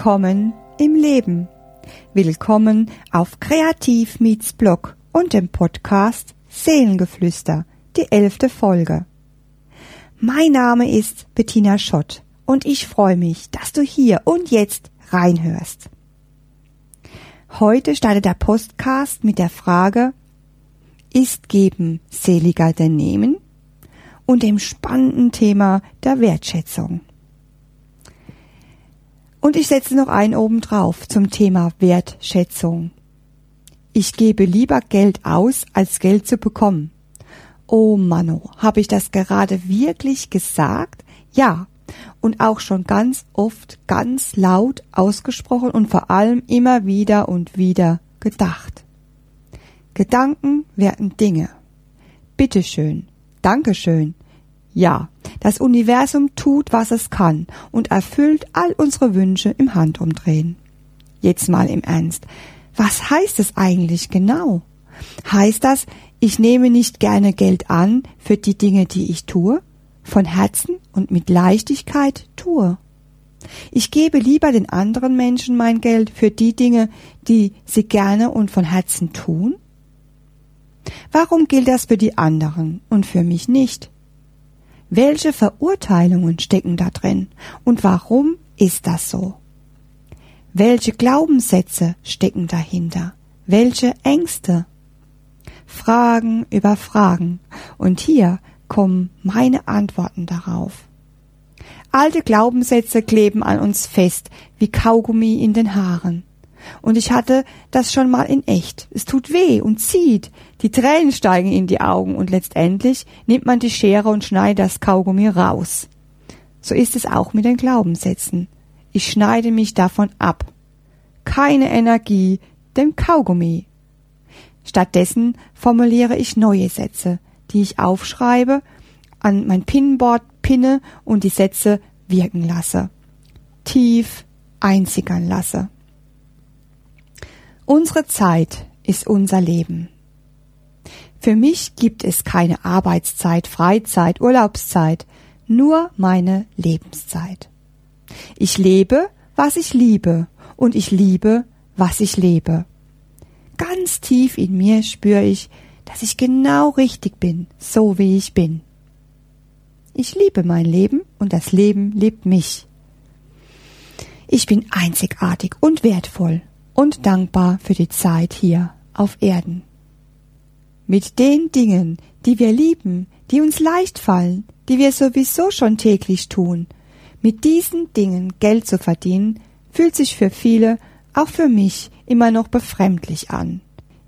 Willkommen im Leben. Willkommen auf Kreativ Meets Blog und dem Podcast Seelengeflüster, die elfte Folge. Mein Name ist Bettina Schott und ich freue mich, dass du hier und jetzt reinhörst. Heute startet der Podcast mit der Frage, ist Geben seliger denn Nehmen? Und dem spannenden Thema der Wertschätzung. Und ich setze noch einen oben drauf zum Thema Wertschätzung. Ich gebe lieber Geld aus, als Geld zu bekommen. Oh Mano, habe ich das gerade wirklich gesagt? Ja, und auch schon ganz oft ganz laut ausgesprochen und vor allem immer wieder und wieder gedacht. Gedanken werden Dinge. Bitteschön, Dankeschön. Ja, das Universum tut, was es kann und erfüllt all unsere Wünsche im Handumdrehen. Jetzt mal im Ernst. Was heißt es eigentlich genau? Heißt das, ich nehme nicht gerne Geld an für die Dinge, die ich tue? von Herzen und mit Leichtigkeit tue. Ich gebe lieber den anderen Menschen mein Geld für die Dinge, die sie gerne und von Herzen tun? Warum gilt das für die anderen und für mich nicht? Welche Verurteilungen stecken da drin und warum ist das so? Welche Glaubenssätze stecken dahinter? Welche Ängste? Fragen über Fragen. Und hier kommen meine Antworten darauf. Alte Glaubenssätze kleben an uns fest, wie Kaugummi in den Haaren. Und ich hatte das schon mal in echt. Es tut weh und zieht. Die Tränen steigen in die Augen und letztendlich nimmt man die Schere und schneidet das Kaugummi raus. So ist es auch mit den Glaubenssätzen. Ich schneide mich davon ab. Keine Energie, dem Kaugummi. Stattdessen formuliere ich neue Sätze, die ich aufschreibe, an mein Pinboard pinne und die Sätze wirken lasse. Tief einzigern lasse. Unsere Zeit ist unser Leben. Für mich gibt es keine Arbeitszeit, Freizeit, Urlaubszeit, nur meine Lebenszeit. Ich lebe, was ich liebe, und ich liebe, was ich lebe. Ganz tief in mir spüre ich, dass ich genau richtig bin, so wie ich bin. Ich liebe mein Leben und das Leben liebt mich. Ich bin einzigartig und wertvoll und dankbar für die Zeit hier auf Erden. Mit den Dingen, die wir lieben, die uns leicht fallen, die wir sowieso schon täglich tun, mit diesen Dingen Geld zu verdienen, fühlt sich für viele, auch für mich, immer noch befremdlich an.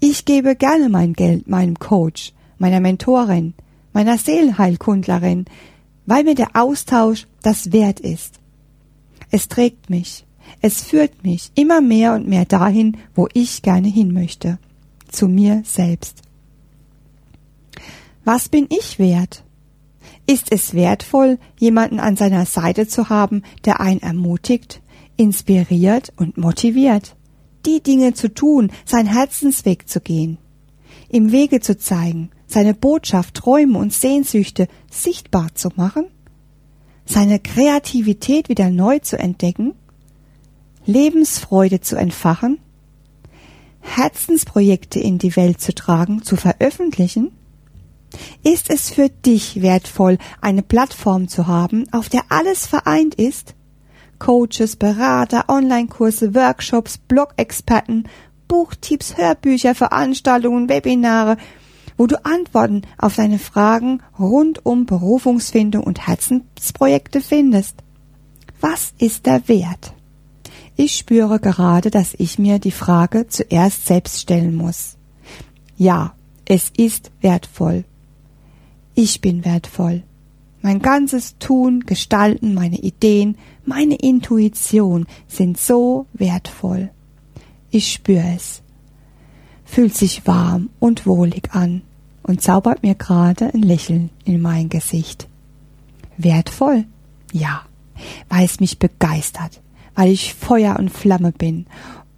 Ich gebe gerne mein Geld meinem Coach, meiner Mentorin, meiner Seelenheilkundlerin, weil mir der Austausch das wert ist. Es trägt mich, es führt mich immer mehr und mehr dahin, wo ich gerne hin möchte, zu mir selbst. Was bin ich wert? Ist es wertvoll, jemanden an seiner Seite zu haben, der einen ermutigt, inspiriert und motiviert? die Dinge zu tun, sein Herzensweg zu gehen, im Wege zu zeigen, seine Botschaft, Träume und Sehnsüchte sichtbar zu machen, seine Kreativität wieder neu zu entdecken, Lebensfreude zu entfachen, Herzensprojekte in die Welt zu tragen, zu veröffentlichen? Ist es für dich wertvoll, eine Plattform zu haben, auf der alles vereint ist? Coaches, Berater, Online-Kurse, Workshops, Blog-Experten, Buchtipps, Hörbücher, Veranstaltungen, Webinare, wo du Antworten auf deine Fragen rund um Berufungsfindung und Herzensprojekte findest. Was ist der Wert? Ich spüre gerade, dass ich mir die Frage zuerst selbst stellen muss. Ja, es ist wertvoll. Ich bin wertvoll. Mein ganzes Tun, Gestalten, meine Ideen, meine Intuition sind so wertvoll. Ich spüre es. Fühlt sich warm und wohlig an und zaubert mir gerade ein Lächeln in mein Gesicht. Wertvoll? Ja, weil es mich begeistert, weil ich Feuer und Flamme bin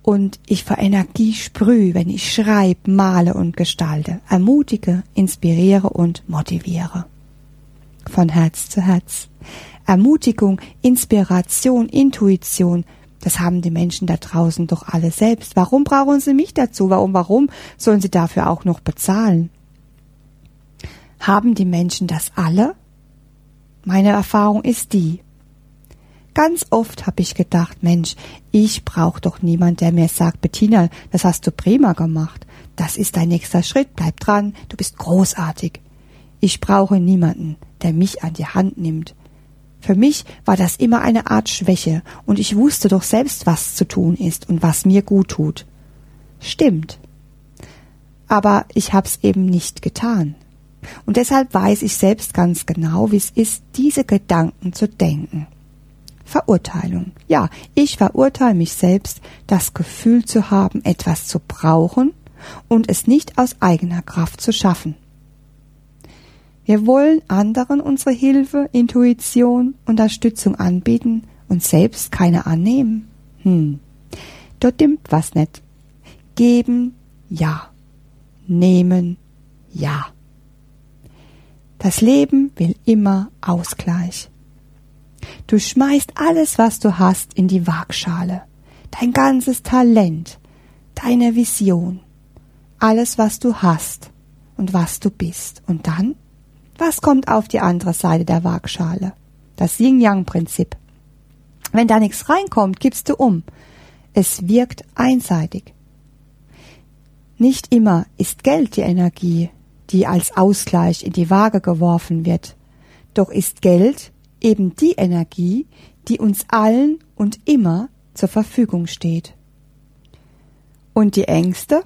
und ich vor Energie sprühe, wenn ich schreibe, male und gestalte, ermutige, inspiriere und motiviere von Herz zu Herz. Ermutigung, Inspiration, Intuition, Das haben die Menschen da draußen doch alle selbst. Warum brauchen sie mich dazu? Warum, warum sollen sie dafür auch noch bezahlen? Haben die Menschen das alle? Meine Erfahrung ist die. Ganz oft habe ich gedacht, Mensch, ich brauche doch niemand, der mir sagt, Bettina, das hast du prima gemacht. Das ist dein nächster Schritt, bleib dran, du bist großartig. Ich brauche niemanden, der mich an die Hand nimmt. Für mich war das immer eine Art Schwäche, und ich wusste doch selbst, was zu tun ist und was mir gut tut. Stimmt. Aber ich hab's eben nicht getan. Und deshalb weiß ich selbst ganz genau, wie es ist, diese Gedanken zu denken. Verurteilung. Ja, ich verurteile mich selbst, das Gefühl zu haben, etwas zu brauchen und es nicht aus eigener Kraft zu schaffen. Wir wollen anderen unsere Hilfe, Intuition, Unterstützung anbieten und selbst keine annehmen. Hm, dort stimmt was nicht. Geben, ja. Nehmen, ja. Das Leben will immer Ausgleich. Du schmeißt alles, was du hast, in die Waagschale. Dein ganzes Talent, deine Vision, alles, was du hast und was du bist. Und dann? Was kommt auf die andere Seite der Waagschale? Das Yin-Yang-Prinzip. Wenn da nichts reinkommt, gibst du um. Es wirkt einseitig. Nicht immer ist Geld die Energie, die als Ausgleich in die Waage geworfen wird. Doch ist Geld eben die Energie, die uns allen und immer zur Verfügung steht. Und die Ängste?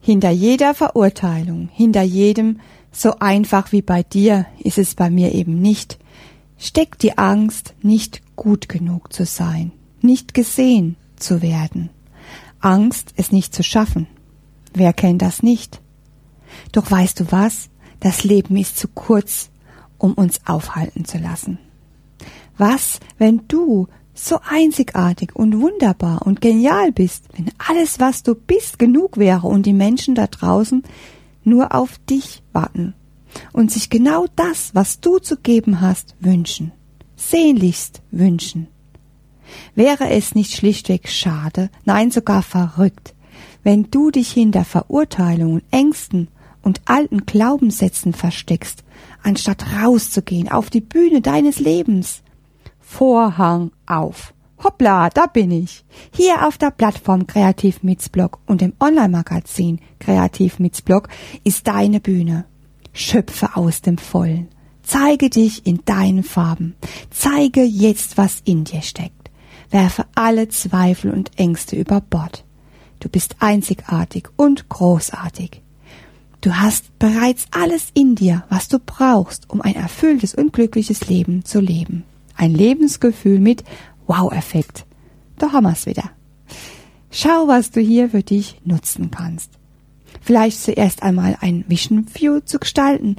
Hinter jeder Verurteilung, hinter jedem so einfach wie bei dir ist es bei mir eben nicht, steckt die Angst, nicht gut genug zu sein, nicht gesehen zu werden. Angst, es nicht zu schaffen. Wer kennt das nicht? Doch weißt du was? Das Leben ist zu kurz, um uns aufhalten zu lassen. Was, wenn du so einzigartig und wunderbar und genial bist, wenn alles, was du bist, genug wäre und die Menschen da draußen nur auf dich warten und sich genau das, was du zu geben hast, wünschen, sehnlichst wünschen. Wäre es nicht schlichtweg schade, nein sogar verrückt, wenn du dich hinter Verurteilungen, Ängsten und alten Glaubenssätzen versteckst, anstatt rauszugehen auf die Bühne deines Lebens. Vorhang auf. Hoppla, da bin ich. Hier auf der Plattform Kreativ Blog und im Online-Magazin Kreativ Blog ist deine Bühne. Schöpfe aus dem Vollen. Zeige dich in deinen Farben. Zeige jetzt, was in dir steckt. Werfe alle Zweifel und Ängste über Bord. Du bist einzigartig und großartig. Du hast bereits alles in dir, was du brauchst, um ein erfülltes und glückliches Leben zu leben. Ein Lebensgefühl mit Wow-Effekt. Da haben wir's wieder. Schau, was du hier für dich nutzen kannst. Vielleicht zuerst einmal ein Vision View zu gestalten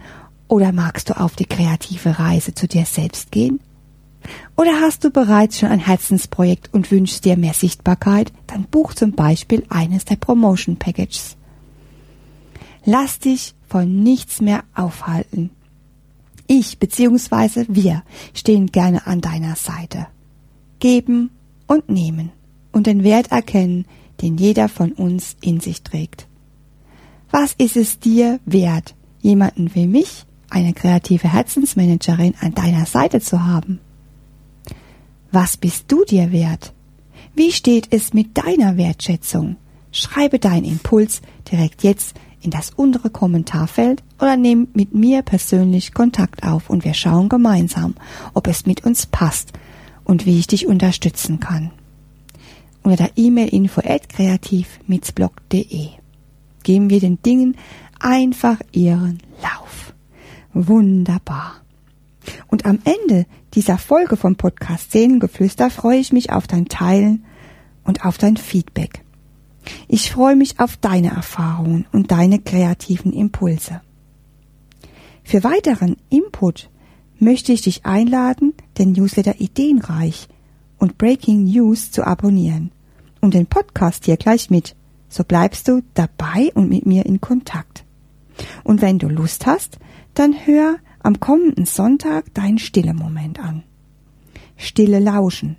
oder magst du auf die kreative Reise zu dir selbst gehen? Oder hast du bereits schon ein Herzensprojekt und wünschst dir mehr Sichtbarkeit? Dann buch zum Beispiel eines der Promotion Packages. Lass dich von nichts mehr aufhalten. Ich bzw. wir stehen gerne an deiner Seite. Geben und nehmen und den Wert erkennen, den jeder von uns in sich trägt. Was ist es dir wert, jemanden wie mich, eine kreative Herzensmanagerin, an deiner Seite zu haben? Was bist du dir wert? Wie steht es mit deiner Wertschätzung? Schreibe deinen Impuls direkt jetzt in das untere Kommentarfeld oder nimm mit mir persönlich Kontakt auf und wir schauen gemeinsam, ob es mit uns passt und wie ich dich unterstützen kann. Unter der E-Mail info at kreativmitzblog.de geben wir den Dingen einfach ihren Lauf. Wunderbar. Und am Ende dieser Folge vom Podcast Seelengeflüster freue ich mich auf dein Teilen und auf dein Feedback. Ich freue mich auf deine Erfahrungen und deine kreativen Impulse. Für weiteren Input möchte ich dich einladen, den Newsletter Ideenreich und Breaking News zu abonnieren und den Podcast hier gleich mit. So bleibst du dabei und mit mir in Kontakt. Und wenn du Lust hast, dann hör am kommenden Sonntag deinen stille Moment an. Stille Lauschen.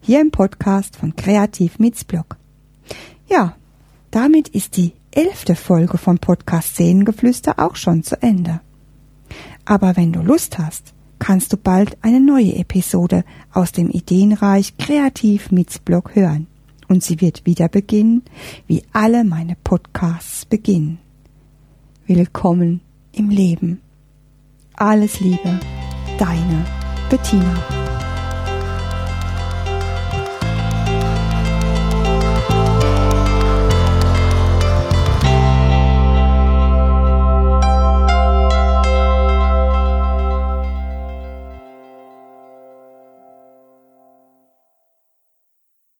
hier im Podcast von Kreativ Meets Blog. Ja, damit ist die elfte Folge von Podcast Szenengeflüster auch schon zu Ende. Aber wenn du Lust hast, kannst du bald eine neue Episode aus dem Ideenreich Kreativ Meets Blog hören. Und sie wird wieder beginnen, wie alle meine Podcasts beginnen. Willkommen im Leben. Alles Liebe, deine Bettina.